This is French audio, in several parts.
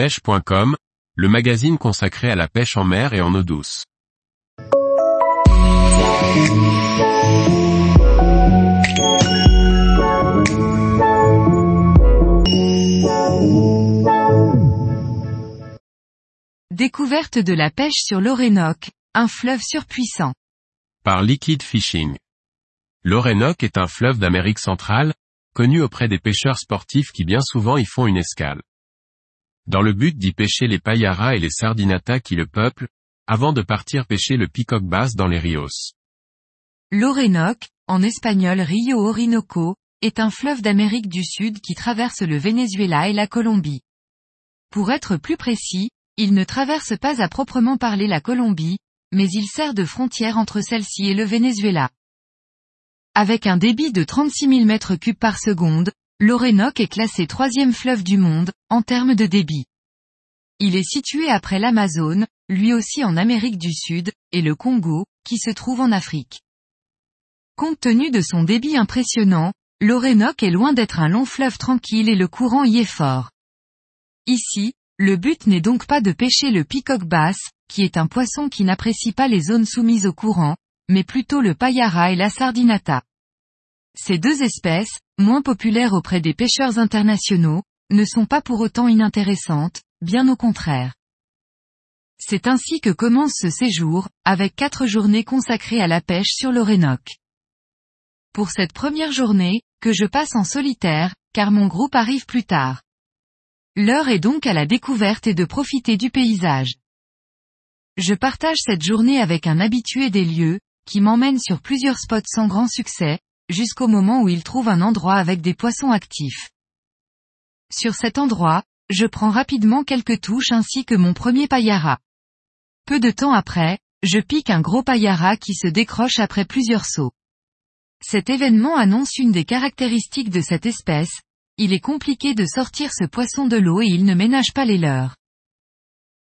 pêche.com, le magazine consacré à la pêche en mer et en eau douce. Découverte de la pêche sur l'Orénoque, un fleuve surpuissant. Par Liquid Fishing. L'Orénoque est un fleuve d'Amérique centrale, connu auprès des pêcheurs sportifs qui bien souvent y font une escale. Dans le but d'y pêcher les paillaras et les sardinata qui le peuplent, avant de partir pêcher le peacock bass dans les rios. L'Orénoque, en espagnol Rio Orinoco, est un fleuve d'Amérique du Sud qui traverse le Venezuela et la Colombie. Pour être plus précis, il ne traverse pas à proprement parler la Colombie, mais il sert de frontière entre celle-ci et le Venezuela. Avec un débit de 36 000 mètres cubes par seconde, l'Orénoque est classé troisième fleuve du monde, en termes de débit. Il est situé après l'Amazone, lui aussi en Amérique du Sud, et le Congo, qui se trouve en Afrique. Compte tenu de son débit impressionnant, l'Orénoque est loin d'être un long fleuve tranquille et le courant y est fort. Ici, le but n'est donc pas de pêcher le peacock bass, qui est un poisson qui n'apprécie pas les zones soumises au courant, mais plutôt le payara et la sardinata. Ces deux espèces, moins populaires auprès des pêcheurs internationaux, ne sont pas pour autant inintéressantes, bien au contraire. C'est ainsi que commence ce séjour, avec quatre journées consacrées à la pêche sur l'Orénoque. Pour cette première journée, que je passe en solitaire, car mon groupe arrive plus tard. L'heure est donc à la découverte et de profiter du paysage. Je partage cette journée avec un habitué des lieux, qui m'emmène sur plusieurs spots sans grand succès, jusqu'au moment où il trouve un endroit avec des poissons actifs. Sur cet endroit, je prends rapidement quelques touches ainsi que mon premier payara. Peu de temps après, je pique un gros payara qui se décroche après plusieurs sauts. Cet événement annonce une des caractéristiques de cette espèce, il est compliqué de sortir ce poisson de l'eau et il ne ménage pas les leurs.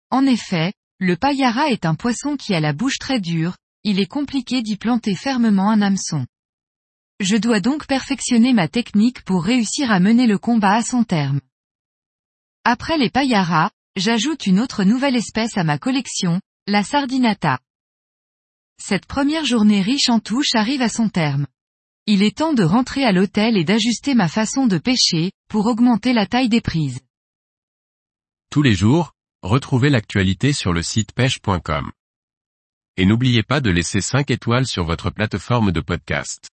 En effet, le payara est un poisson qui a la bouche très dure, il est compliqué d'y planter fermement un hameçon. Je dois donc perfectionner ma technique pour réussir à mener le combat à son terme. Après les payaras, j'ajoute une autre nouvelle espèce à ma collection, la sardinata. Cette première journée riche en touches arrive à son terme. Il est temps de rentrer à l'hôtel et d'ajuster ma façon de pêcher, pour augmenter la taille des prises. Tous les jours, retrouvez l'actualité sur le site pêche.com. Et n'oubliez pas de laisser 5 étoiles sur votre plateforme de podcast.